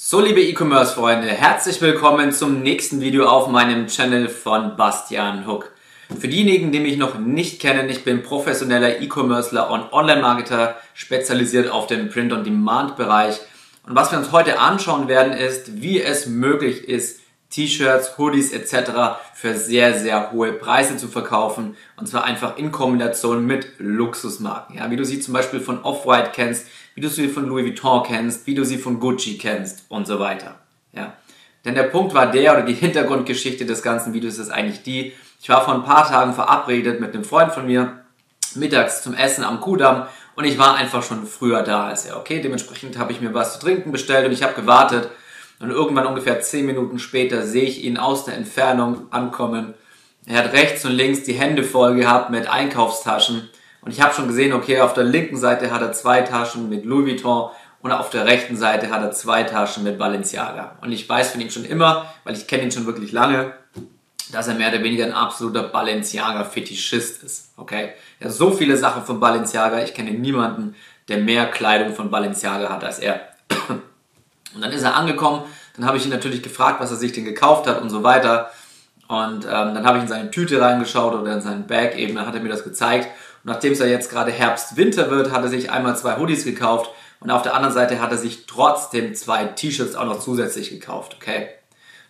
So, liebe E-Commerce-Freunde, herzlich willkommen zum nächsten Video auf meinem Channel von Bastian Hook. Für diejenigen, die mich noch nicht kennen, ich bin professioneller E-Commercer und Online-Marketer, spezialisiert auf den Print-on-Demand-Bereich. Und was wir uns heute anschauen werden, ist, wie es möglich ist, T-Shirts, Hoodies etc. für sehr, sehr hohe Preise zu verkaufen. Und zwar einfach in Kombination mit Luxusmarken. Ja, wie du sie zum Beispiel von Off-White kennst, wie du sie von Louis Vuitton kennst, wie du sie von Gucci kennst und so weiter. Ja. Denn der Punkt war der, oder die Hintergrundgeschichte des ganzen Videos ist eigentlich die, ich war vor ein paar Tagen verabredet mit einem Freund von mir, mittags zum Essen am Kudamm und ich war einfach schon früher da als er. Okay, dementsprechend habe ich mir was zu trinken bestellt und ich habe gewartet und irgendwann ungefähr 10 Minuten später sehe ich ihn aus der Entfernung ankommen. Er hat rechts und links die Hände voll gehabt mit Einkaufstaschen und ich habe schon gesehen, okay, auf der linken Seite hat er zwei Taschen mit Louis Vuitton und auf der rechten Seite hat er zwei Taschen mit Balenciaga. Und ich weiß von ihm schon immer, weil ich kenne ihn schon wirklich lange, dass er mehr oder weniger ein absoluter Balenciaga-Fetischist ist. Okay? Er hat so viele Sachen von Balenciaga, ich kenne niemanden, der mehr Kleidung von Balenciaga hat als er. Und dann ist er angekommen, dann habe ich ihn natürlich gefragt, was er sich denn gekauft hat und so weiter. Und ähm, dann habe ich in seine Tüte reingeschaut oder in seinen Bag eben, dann hat er mir das gezeigt. Und nachdem es ja jetzt gerade Herbst-Winter wird, hat er sich einmal zwei Hoodies gekauft und auf der anderen Seite hat er sich trotzdem zwei T-Shirts auch noch zusätzlich gekauft, okay?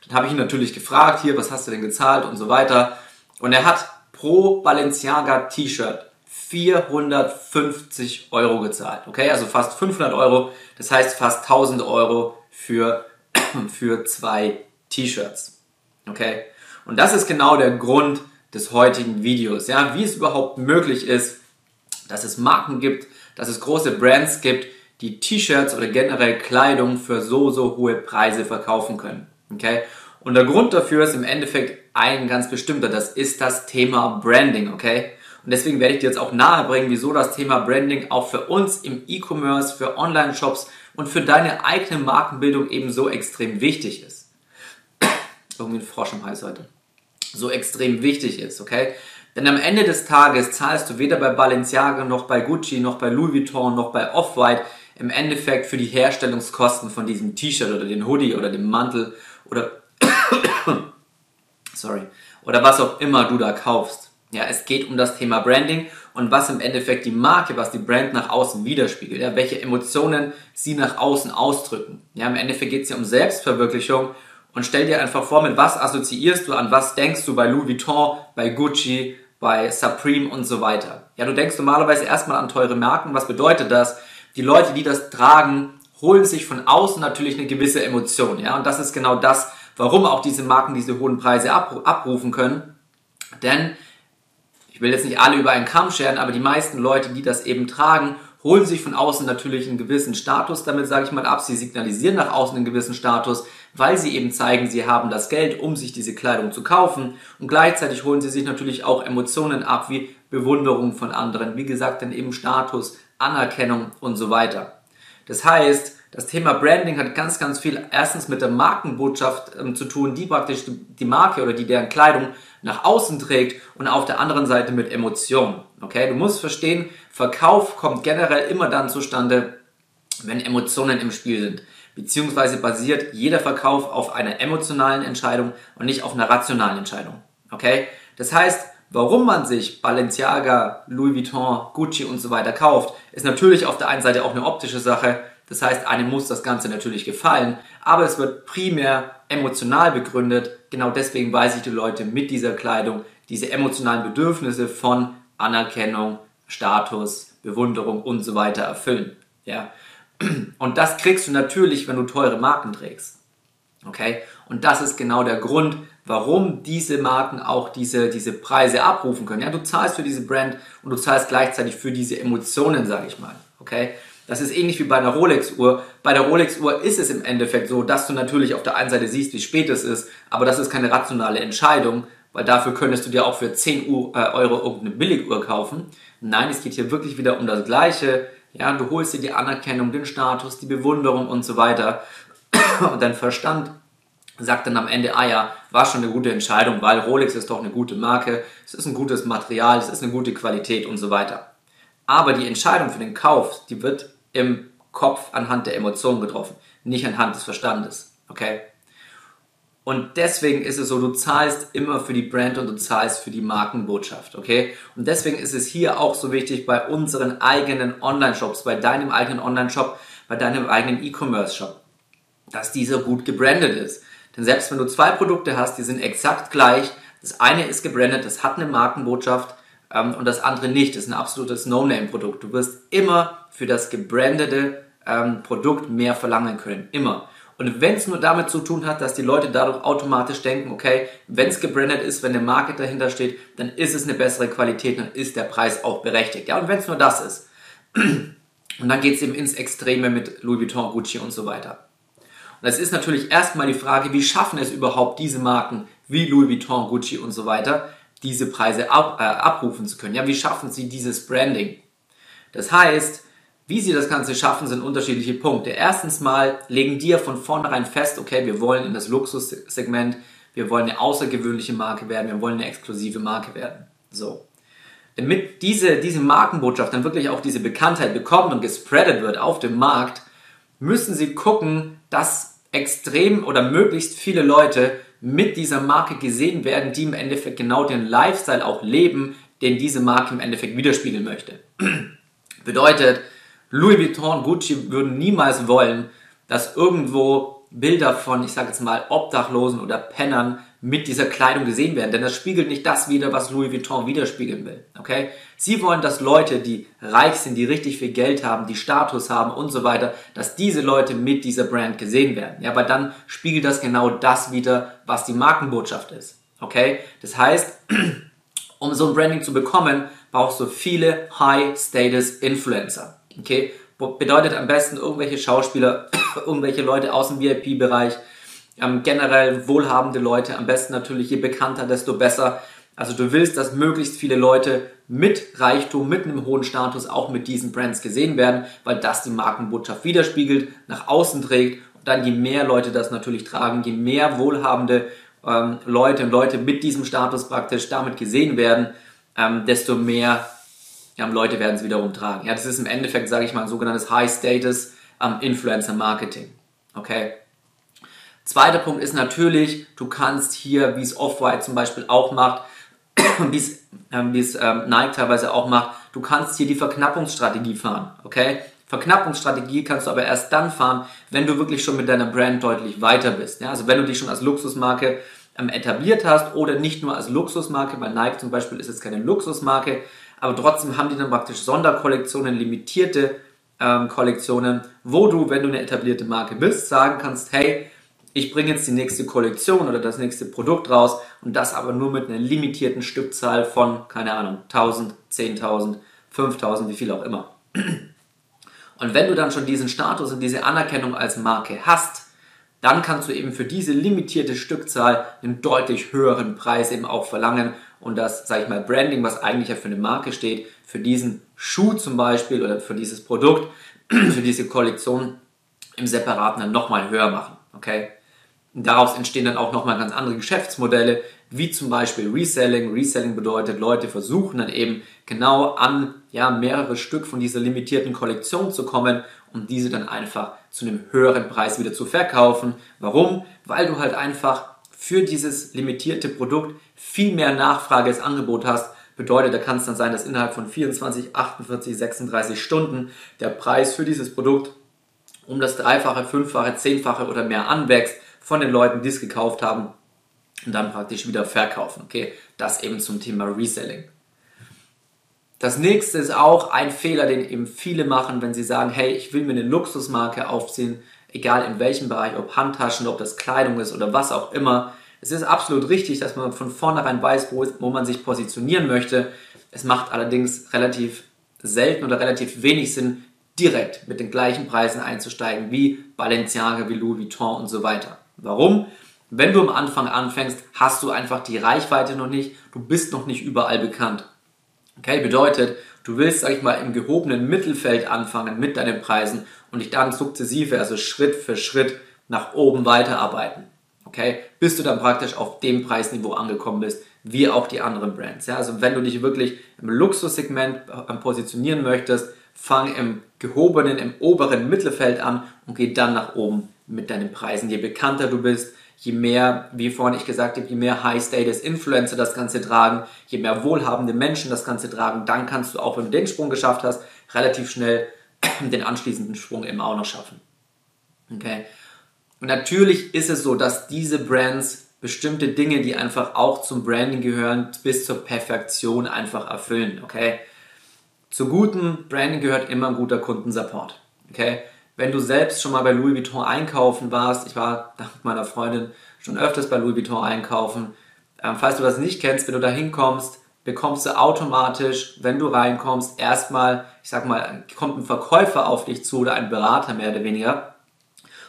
Dann habe ich ihn natürlich gefragt, hier, was hast du denn gezahlt und so weiter. Und er hat pro Balenciaga T-Shirt 450 Euro gezahlt, okay? Also fast 500 Euro, das heißt fast 1000 Euro für, für zwei T-Shirts, okay? Und das ist genau der Grund, des heutigen Videos. Ja, wie es überhaupt möglich ist, dass es Marken gibt, dass es große Brands gibt, die T-Shirts oder generell Kleidung für so, so hohe Preise verkaufen können. Okay? Und der Grund dafür ist im Endeffekt ein ganz bestimmter. Das ist das Thema Branding. Okay? Und deswegen werde ich dir jetzt auch nahebringen, wieso das Thema Branding auch für uns im E-Commerce, für Online-Shops und für deine eigene Markenbildung eben so extrem wichtig ist. Irgendwie ein Frosch im Hals heute so extrem wichtig ist, okay? Denn am Ende des Tages zahlst du weder bei Balenciaga noch bei Gucci noch bei Louis Vuitton noch bei Off-White im Endeffekt für die Herstellungskosten von diesem T-Shirt oder dem Hoodie oder dem Mantel oder sorry oder was auch immer du da kaufst. Ja, es geht um das Thema Branding und was im Endeffekt die Marke, was die Brand nach außen widerspiegelt, ja, welche Emotionen sie nach außen ausdrücken. Ja, im Endeffekt geht es ja um Selbstverwirklichung und stell dir einfach vor, mit was assoziierst du, an was denkst du bei Louis Vuitton, bei Gucci, bei Supreme und so weiter. Ja, du denkst normalerweise erstmal an teure Marken. Was bedeutet das? Die Leute, die das tragen, holen sich von außen natürlich eine gewisse Emotion. Ja, und das ist genau das, warum auch diese Marken diese hohen Preise abrufen können. Denn ich will jetzt nicht alle über einen Kamm scheren, aber die meisten Leute, die das eben tragen, holen sich von außen natürlich einen gewissen Status damit, sage ich mal, ab. Sie signalisieren nach außen einen gewissen Status, weil sie eben zeigen, sie haben das Geld, um sich diese Kleidung zu kaufen. Und gleichzeitig holen sie sich natürlich auch Emotionen ab, wie Bewunderung von anderen, wie gesagt, dann eben Status, Anerkennung und so weiter. Das heißt, das Thema Branding hat ganz, ganz viel erstens mit der Markenbotschaft ähm, zu tun, die praktisch die Marke oder die deren Kleidung nach außen trägt und auf der anderen Seite mit Emotionen. Okay, du musst verstehen, Verkauf kommt generell immer dann zustande, wenn Emotionen im Spiel sind. Beziehungsweise basiert jeder Verkauf auf einer emotionalen Entscheidung und nicht auf einer rationalen Entscheidung. Okay? Das heißt, warum man sich Balenciaga, Louis Vuitton, Gucci und so weiter kauft, ist natürlich auf der einen Seite auch eine optische Sache. Das heißt, einem muss das Ganze natürlich gefallen, aber es wird primär emotional begründet. Genau deswegen weiß ich die Leute mit dieser Kleidung diese emotionalen Bedürfnisse von Anerkennung, Status, Bewunderung und so weiter erfüllen. Ja? Und das kriegst du natürlich, wenn du teure Marken trägst. Okay? Und das ist genau der Grund, warum diese Marken auch diese, diese Preise abrufen können. Ja, du zahlst für diese Brand und du zahlst gleichzeitig für diese Emotionen, sage ich mal. Okay? Das ist ähnlich wie bei einer Rolex-Uhr. Bei der Rolex-Uhr ist es im Endeffekt so, dass du natürlich auf der einen Seite siehst, wie spät es ist, aber das ist keine rationale Entscheidung, weil dafür könntest du dir auch für 10 äh, Euro irgendeine Billiguhr kaufen. Nein, es geht hier wirklich wieder um das Gleiche. Ja, du holst dir die Anerkennung, den Status, die Bewunderung und so weiter. Und dein Verstand sagt dann am Ende, ah ja, war schon eine gute Entscheidung, weil Rolex ist doch eine gute Marke, es ist ein gutes Material, es ist eine gute Qualität und so weiter. Aber die Entscheidung für den Kauf, die wird im Kopf anhand der Emotionen getroffen, nicht anhand des Verstandes. Okay? Und deswegen ist es so, du zahlst immer für die Brand und du zahlst für die Markenbotschaft, okay? Und deswegen ist es hier auch so wichtig bei unseren eigenen Online-Shops, bei deinem eigenen Online-Shop, bei deinem eigenen E-Commerce-Shop, dass dieser gut gebrandet ist. Denn selbst wenn du zwei Produkte hast, die sind exakt gleich, das eine ist gebrandet, das hat eine Markenbotschaft ähm, und das andere nicht, das ist ein absolutes No-Name-Produkt. Du wirst immer für das gebrandete ähm, Produkt mehr verlangen können, immer. Und wenn es nur damit zu tun hat, dass die Leute dadurch automatisch denken, okay, wenn es gebrandet ist, wenn eine Marke dahinter steht, dann ist es eine bessere Qualität, dann ist der Preis auch berechtigt. Ja, und wenn es nur das ist. Und dann geht es eben ins Extreme mit Louis Vuitton, Gucci und so weiter. Und es ist natürlich erstmal die Frage, wie schaffen es überhaupt diese Marken wie Louis Vuitton, Gucci und so weiter, diese Preise ab, äh, abrufen zu können? Ja, wie schaffen sie dieses Branding? Das heißt, wie sie das Ganze schaffen, sind unterschiedliche Punkte. Erstens mal legen die ja von vornherein fest, okay, wir wollen in das Luxussegment, wir wollen eine außergewöhnliche Marke werden, wir wollen eine exklusive Marke werden. So. Damit diese, diese Markenbotschaft dann wirklich auch diese Bekanntheit bekommt und gespreadet wird auf dem Markt, müssen sie gucken, dass extrem oder möglichst viele Leute mit dieser Marke gesehen werden, die im Endeffekt genau den Lifestyle auch leben, den diese Marke im Endeffekt widerspiegeln möchte. Bedeutet, Louis Vuitton, Gucci würden niemals wollen, dass irgendwo Bilder von, ich sage jetzt mal, Obdachlosen oder Pennern mit dieser Kleidung gesehen werden, denn das spiegelt nicht das wider, was Louis Vuitton widerspiegeln will. Okay? Sie wollen, dass Leute, die reich sind, die richtig viel Geld haben, die Status haben und so weiter, dass diese Leute mit dieser Brand gesehen werden. Ja, weil dann spiegelt das genau das wider, was die Markenbotschaft ist. Okay? Das heißt, um so ein Branding zu bekommen, brauchst du viele High-Status-Influencer. Okay? Bedeutet am besten irgendwelche Schauspieler, irgendwelche Leute aus dem VIP-Bereich, ähm, generell wohlhabende Leute, am besten natürlich je bekannter, desto besser. Also du willst, dass möglichst viele Leute mit Reichtum, mit einem hohen Status auch mit diesen Brands gesehen werden, weil das die Markenbotschaft widerspiegelt, nach außen trägt. Und dann je mehr Leute das natürlich tragen, je mehr wohlhabende ähm, Leute und Leute mit diesem Status praktisch damit gesehen werden, ähm, desto mehr ja, Leute werden es wiederum tragen. Ja, das ist im Endeffekt, sage ich mal, ein sogenanntes High Status ähm, Influencer Marketing. Okay. Zweiter Punkt ist natürlich, du kannst hier, wie es Off-White zum Beispiel auch macht, wie es, ähm, wie es ähm, Nike teilweise auch macht, du kannst hier die Verknappungsstrategie fahren. Okay. Verknappungsstrategie kannst du aber erst dann fahren, wenn du wirklich schon mit deiner Brand deutlich weiter bist. Ja, also wenn du dich schon als Luxusmarke ähm, etabliert hast oder nicht nur als Luxusmarke, weil Nike zum Beispiel ist jetzt keine Luxusmarke, aber trotzdem haben die dann praktisch Sonderkollektionen, limitierte ähm, Kollektionen, wo du, wenn du eine etablierte Marke bist, sagen kannst, hey, ich bringe jetzt die nächste Kollektion oder das nächste Produkt raus und das aber nur mit einer limitierten Stückzahl von, keine Ahnung, 1000, 10.000, 5000, wie viel auch immer. Und wenn du dann schon diesen Status und diese Anerkennung als Marke hast, dann kannst du eben für diese limitierte Stückzahl einen deutlich höheren Preis eben auch verlangen und das, sage ich mal, Branding, was eigentlich ja für eine Marke steht, für diesen Schuh zum Beispiel oder für dieses Produkt, für diese Kollektion im Separaten dann nochmal höher machen. Okay? Daraus entstehen dann auch nochmal ganz andere Geschäftsmodelle, wie zum Beispiel Reselling. Reselling bedeutet, Leute versuchen dann eben genau an ja, mehrere Stück von dieser limitierten Kollektion zu kommen, um diese dann einfach zu einem höheren Preis wieder zu verkaufen. Warum? Weil du halt einfach für dieses limitierte Produkt viel mehr Nachfrage als Angebot hast, bedeutet, da kann es dann sein, dass innerhalb von 24, 48, 36 Stunden der Preis für dieses Produkt um das Dreifache, Fünffache, Zehnfache oder mehr anwächst von den Leuten, die es gekauft haben und dann praktisch wieder verkaufen. Okay, das eben zum Thema Reselling. Das nächste ist auch ein Fehler, den eben viele machen, wenn sie sagen, hey, ich will mir eine Luxusmarke aufziehen, egal in welchem Bereich, ob Handtaschen, ob das Kleidung ist oder was auch immer. Es ist absolut richtig, dass man von vornherein weiß, wo, wo man sich positionieren möchte. Es macht allerdings relativ selten oder relativ wenig Sinn, direkt mit den gleichen Preisen einzusteigen wie Balenciaga, wie Louis Vuitton und so weiter. Warum? Wenn du am Anfang anfängst, hast du einfach die Reichweite noch nicht, du bist noch nicht überall bekannt. Okay, bedeutet, du willst, sag ich mal, im gehobenen Mittelfeld anfangen mit deinen Preisen und dich dann sukzessive, also Schritt für Schritt nach oben weiterarbeiten. Okay, bis du dann praktisch auf dem Preisniveau angekommen bist, wie auch die anderen Brands. Ja, also wenn du dich wirklich im Luxussegment äh, positionieren möchtest, fang im gehobenen, im oberen Mittelfeld an und geh dann nach oben mit deinen Preisen. Je bekannter du bist, je mehr, wie vorhin ich gesagt habe, je mehr High-Status-Influencer das Ganze tragen, je mehr wohlhabende Menschen das Ganze tragen, dann kannst du auch, wenn du den Sprung geschafft hast, relativ schnell den anschließenden Sprung eben auch noch schaffen. Okay? Und natürlich ist es so, dass diese Brands bestimmte Dinge, die einfach auch zum Branding gehören, bis zur Perfektion einfach erfüllen. Okay? Zu gutem Branding gehört immer ein guter Kundensupport. Okay? Wenn du selbst schon mal bei Louis Vuitton einkaufen warst, ich war dank meiner Freundin schon öfters bei Louis Vuitton einkaufen, ähm, falls du das nicht kennst, wenn du da hinkommst, bekommst du automatisch, wenn du reinkommst, erstmal, ich sag mal, kommt ein Verkäufer auf dich zu oder ein Berater mehr oder weniger.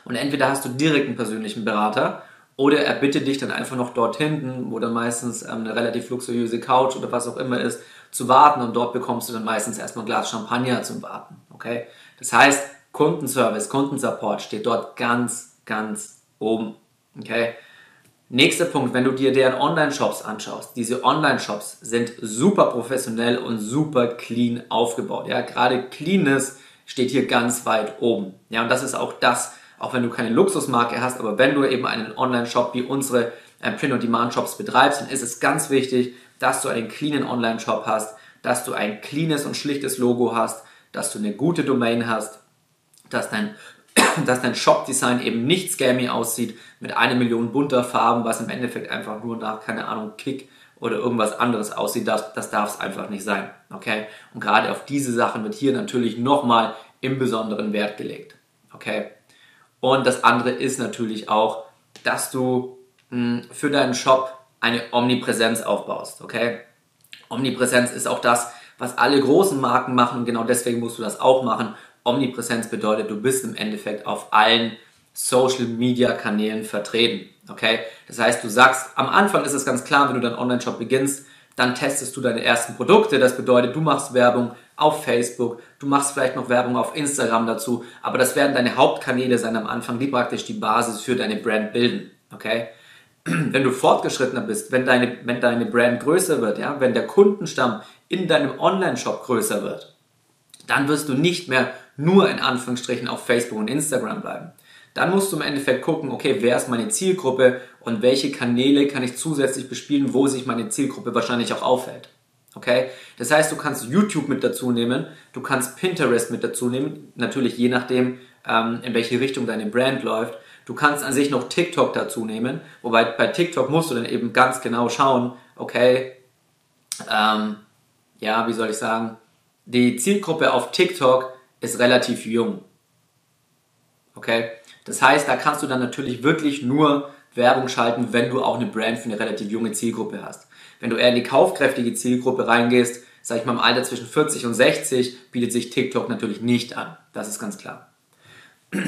Und entweder hast du direkt einen persönlichen Berater oder er bittet dich dann einfach noch dort hinten, wo dann meistens ähm, eine relativ luxuriöse Couch oder was auch immer ist, zu warten und dort bekommst du dann meistens erstmal ein Glas Champagner zum Warten. Okay? Das heißt, Kundenservice, Kundensupport steht dort ganz, ganz oben. Okay? Nächster Punkt, wenn du dir deren Online-Shops anschaust, diese Online-Shops sind super professionell und super clean aufgebaut. Ja, gerade Cleanness steht hier ganz weit oben. Ja, und das ist auch das, auch wenn du keine Luxusmarke hast, aber wenn du eben einen Online-Shop wie unsere äh, Print-on-Demand-Shops betreibst, dann ist es ganz wichtig, dass du einen cleanen Online-Shop hast, dass du ein cleanes und schlichtes Logo hast, dass du eine gute Domain hast dass dein, dass dein Shop-Design eben nicht scammy aussieht mit einer Million bunter Farben, was im Endeffekt einfach nur nach, keine Ahnung, Kick oder irgendwas anderes aussieht. Das, das darf es einfach nicht sein. Okay? Und gerade auf diese Sachen wird hier natürlich nochmal im besonderen Wert gelegt. Okay? Und das andere ist natürlich auch, dass du mh, hm, für deinen Shop eine Omnipräsenz aufbaust. Okay? Omnipräsenz ist auch das, was alle großen Marken machen genau deswegen musst du das auch machen Omnipräsenz bedeutet, du bist im Endeffekt auf allen Social Media Kanälen vertreten. Okay? Das heißt, du sagst, am Anfang ist es ganz klar, wenn du deinen Online-Shop beginnst, dann testest du deine ersten Produkte. Das bedeutet, du machst Werbung auf Facebook, du machst vielleicht noch Werbung auf Instagram dazu, aber das werden deine Hauptkanäle sein am Anfang, die praktisch die Basis für deine Brand bilden. Okay? Wenn du fortgeschrittener bist, wenn deine, wenn deine Brand größer wird, ja, wenn der Kundenstamm in deinem Online-Shop größer wird, dann wirst du nicht mehr nur in Anführungsstrichen auf Facebook und Instagram bleiben. Dann musst du im Endeffekt gucken, okay, wer ist meine Zielgruppe und welche Kanäle kann ich zusätzlich bespielen, wo sich meine Zielgruppe wahrscheinlich auch aufhält. Okay? Das heißt, du kannst YouTube mit dazu nehmen, du kannst Pinterest mit dazu nehmen, natürlich je nachdem, ähm, in welche Richtung deine Brand läuft. Du kannst an sich noch TikTok dazu nehmen, wobei bei TikTok musst du dann eben ganz genau schauen, okay, ähm, ja, wie soll ich sagen, die Zielgruppe auf TikTok ist relativ jung. Okay? Das heißt, da kannst du dann natürlich wirklich nur Werbung schalten, wenn du auch eine Brand für eine relativ junge Zielgruppe hast. Wenn du eher in die kaufkräftige Zielgruppe reingehst, sag ich mal im Alter zwischen 40 und 60, bietet sich TikTok natürlich nicht an. Das ist ganz klar.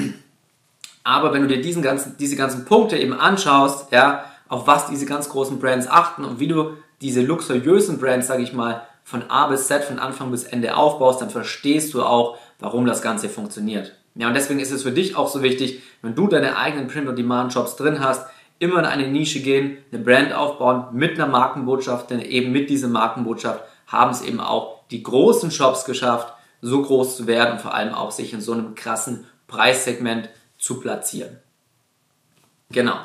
Aber wenn du dir diesen ganzen, diese ganzen Punkte eben anschaust, ja, auf was diese ganz großen Brands achten und wie du diese luxuriösen Brands, sage ich mal, von A bis Z, von Anfang bis Ende aufbaust, dann verstehst du auch, warum das Ganze funktioniert. Ja, und deswegen ist es für dich auch so wichtig, wenn du deine eigenen Print-on-Demand-Shops drin hast, immer in eine Nische gehen, eine Brand aufbauen mit einer Markenbotschaft, denn eben mit dieser Markenbotschaft haben es eben auch die großen Shops geschafft, so groß zu werden und vor allem auch sich in so einem krassen Preissegment zu platzieren. Genau.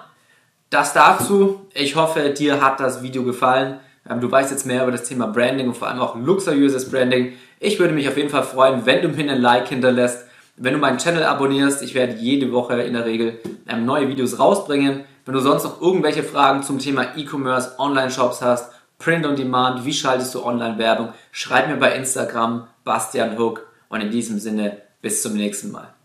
Das dazu. Ich hoffe, dir hat das Video gefallen. Ähm, du weißt jetzt mehr über das Thema Branding und vor allem auch luxuriöses Branding. Ich würde mich auf jeden Fall freuen, wenn du mir ein Like hinterlässt, wenn du meinen Channel abonnierst. Ich werde jede Woche in der Regel ähm, neue Videos rausbringen. Wenn du sonst noch irgendwelche Fragen zum Thema E-Commerce, Online-Shops hast, Print on Demand, wie schaltest du Online-Werbung, schreib mir bei Instagram Bastian Hook und in diesem Sinne bis zum nächsten Mal.